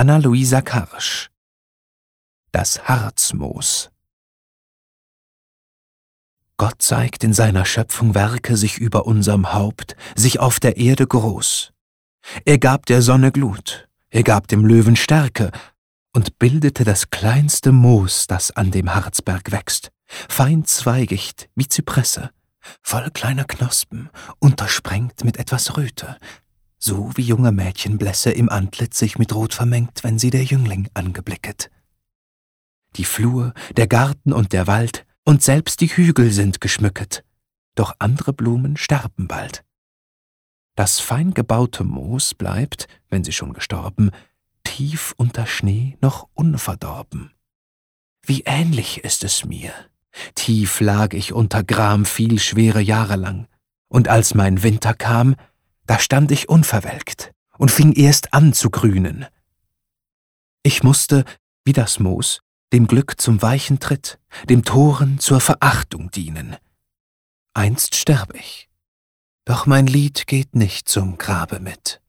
Anna-Luisa Karsch Das Harzmoos. Gott zeigt in seiner Schöpfung Werke sich über unserem Haupt, sich auf der Erde groß. Er gab der Sonne Glut, er gab dem Löwen Stärke und bildete das kleinste Moos, das an dem Harzberg wächst, fein zweigicht wie Zypresse, voll kleiner Knospen, untersprengt mit etwas Röte, so wie junge Mädchenblässe im Antlitz sich mit Rot vermengt, wenn sie der Jüngling angeblicket. Die Flur, der Garten und der Wald und selbst die Hügel sind geschmücket, doch andere Blumen sterben bald. Das fein gebaute Moos bleibt, wenn sie schon gestorben, tief unter Schnee noch unverdorben. Wie ähnlich ist es mir. Tief lag ich unter Gram viel schwere Jahre lang, und als mein Winter kam, da stand ich unverwelkt und fing erst an zu grünen. Ich musste, wie das Moos, dem Glück zum weichen Tritt, dem Toren zur Verachtung dienen. Einst sterb ich, doch mein Lied geht nicht zum Grabe mit.